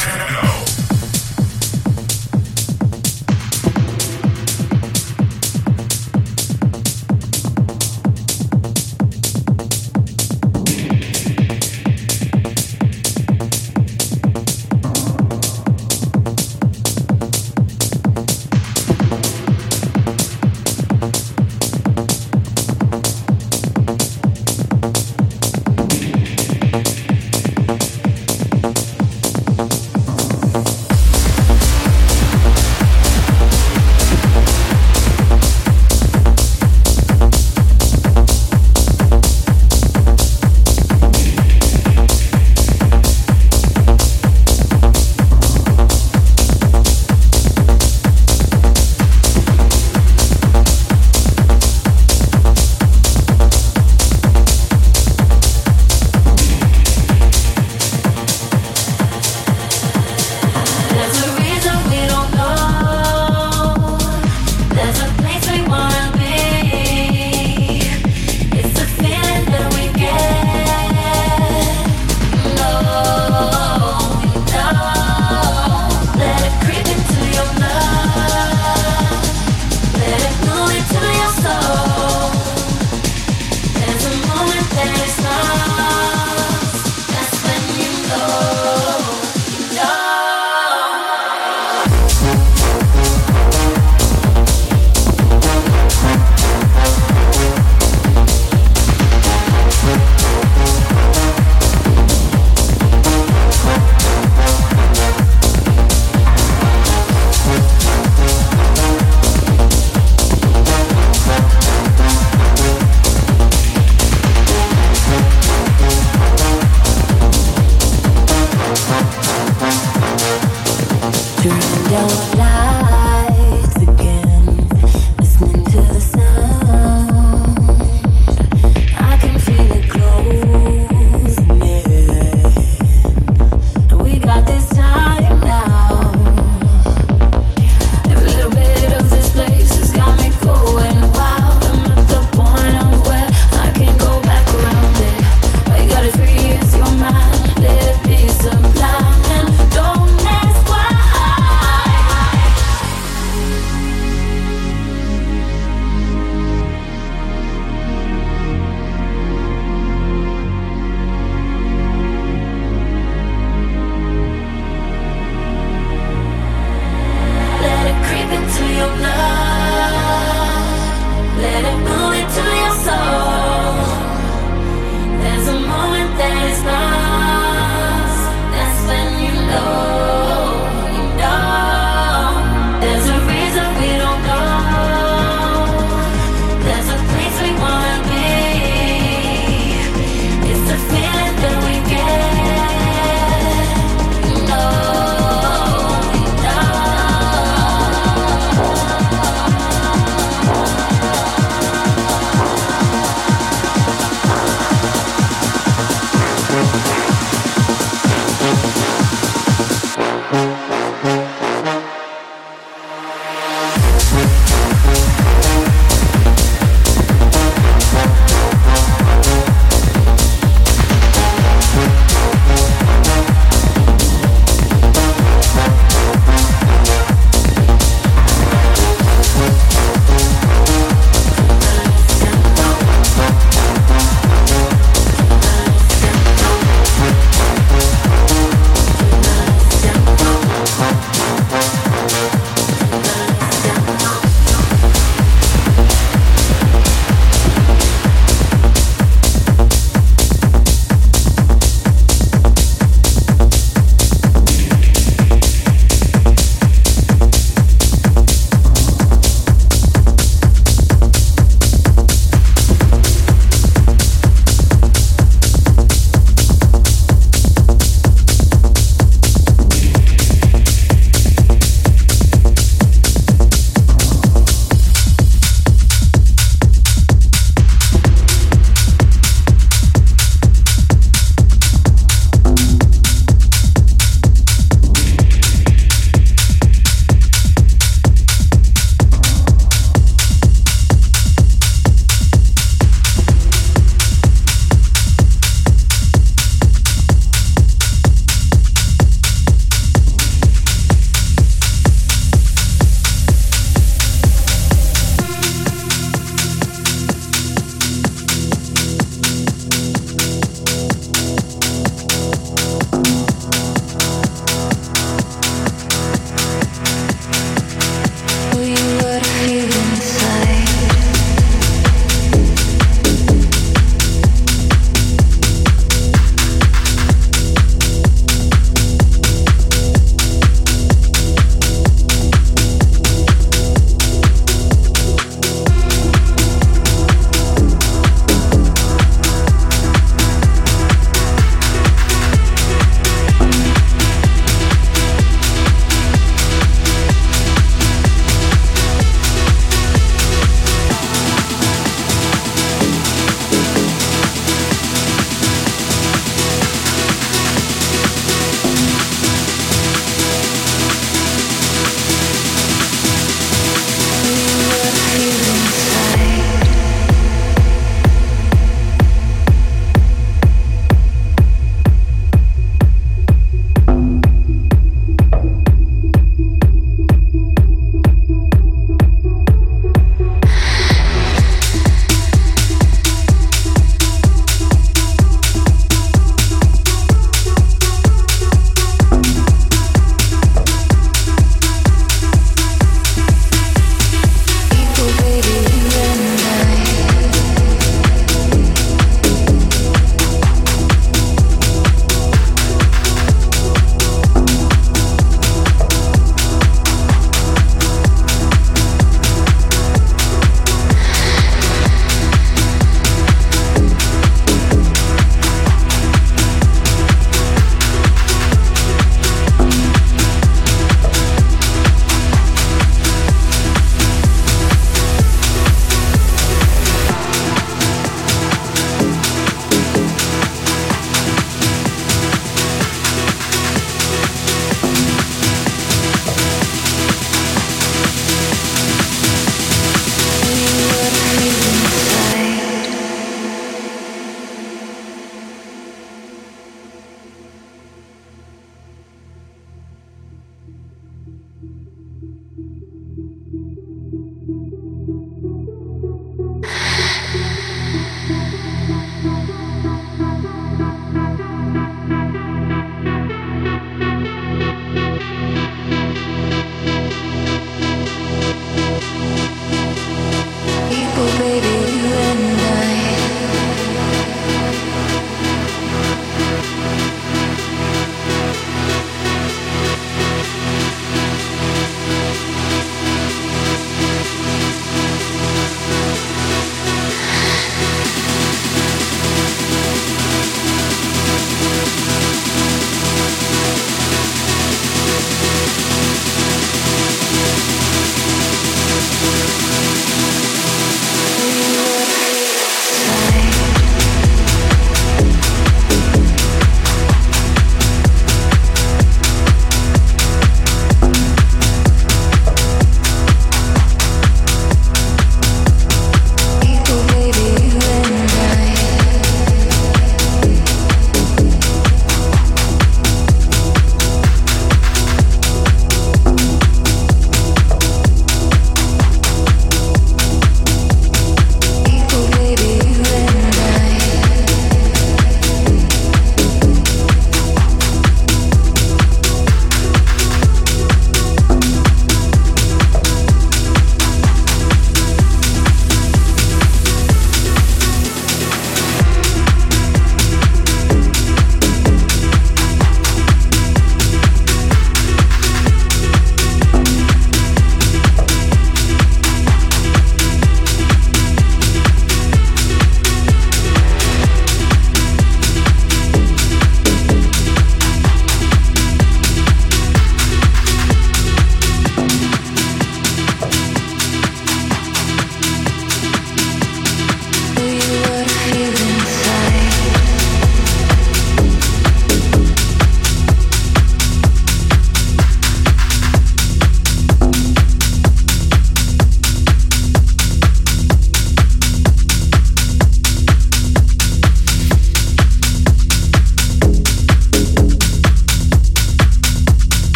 techno.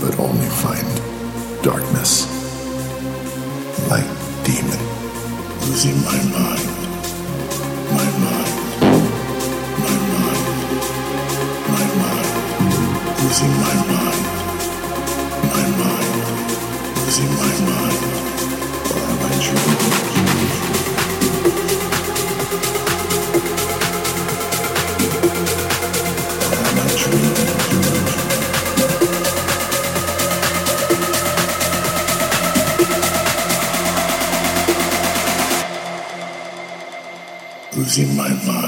But only find darkness, like demon, losing my mind, my mind, my mind, my mind, losing my mind, my mind, losing my mind, losing my mind,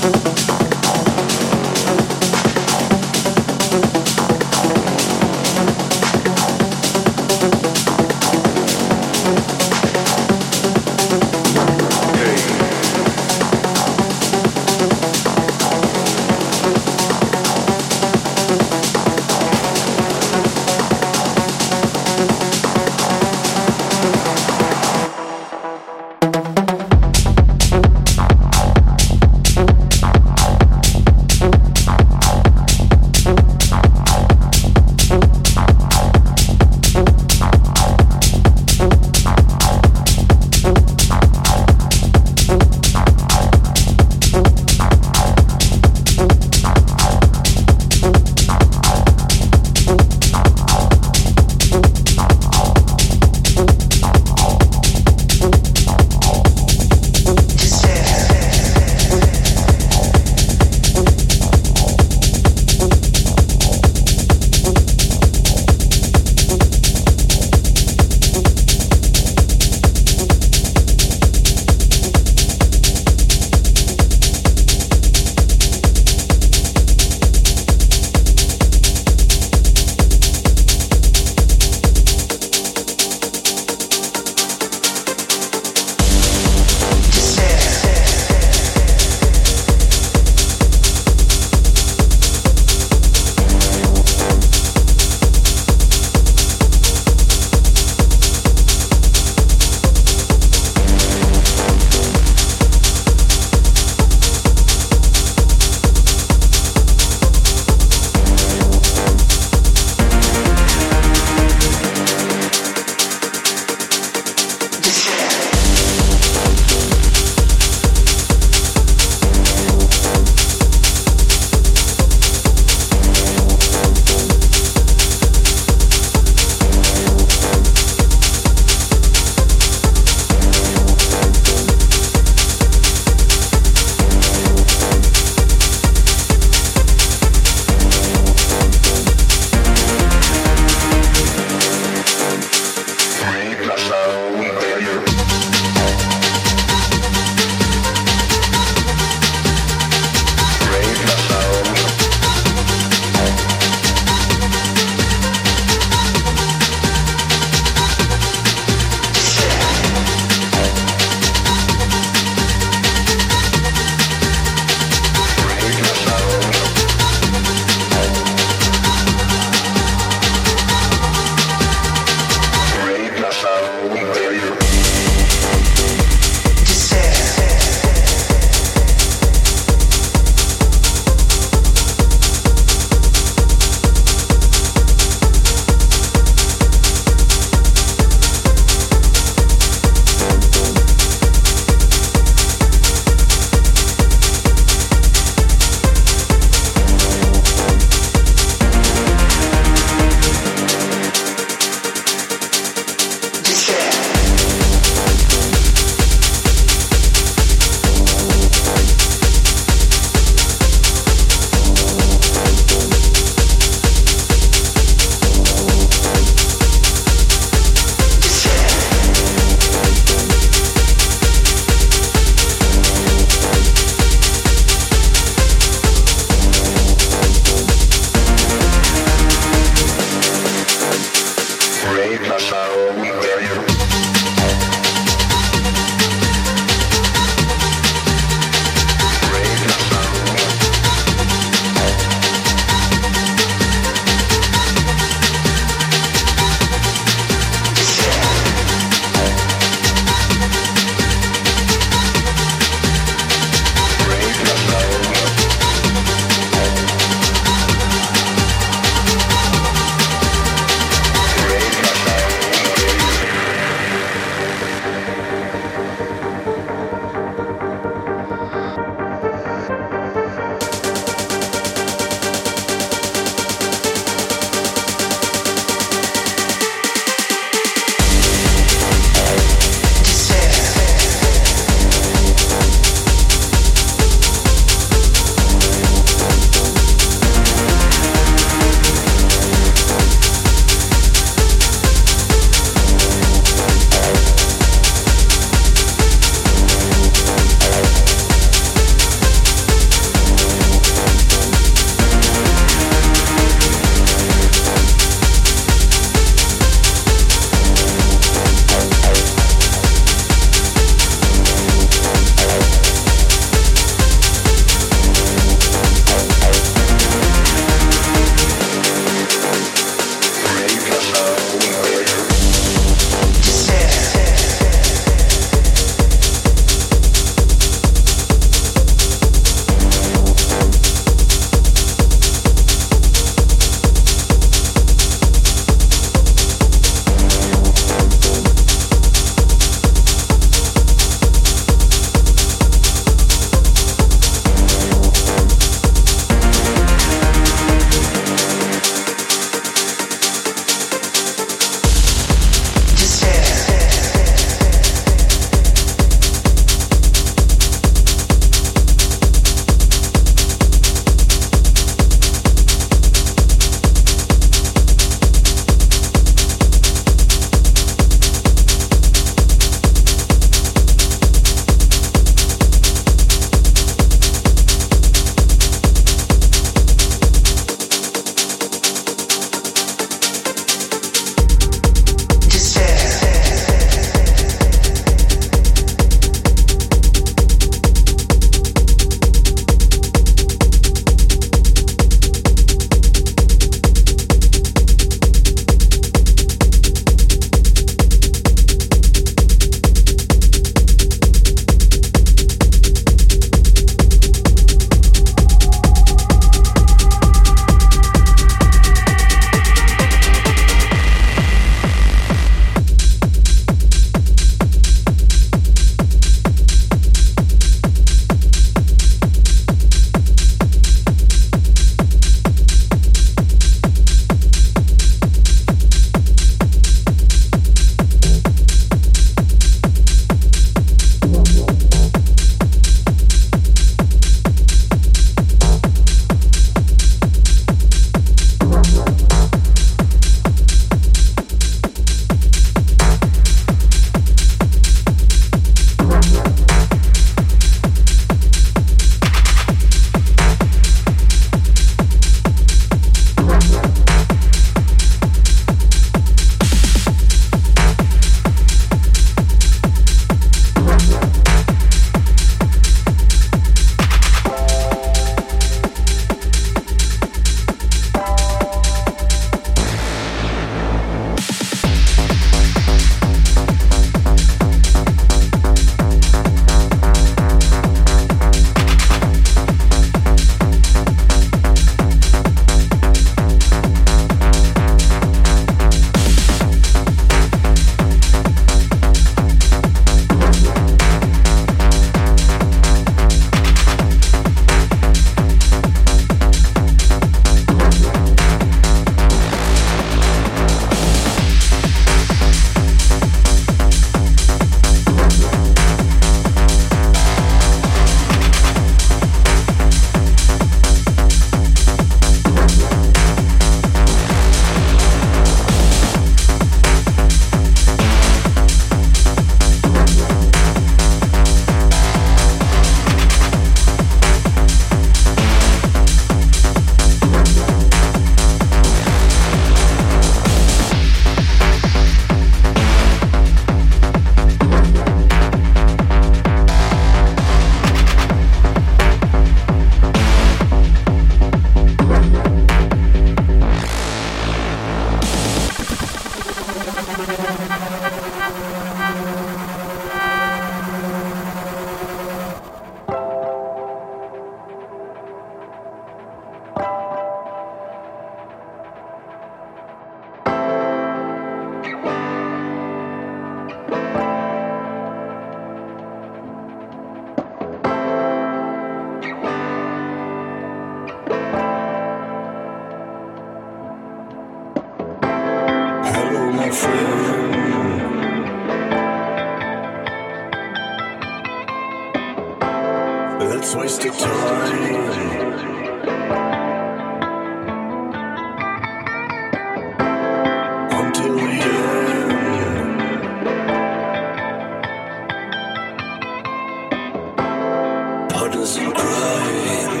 end. Partners in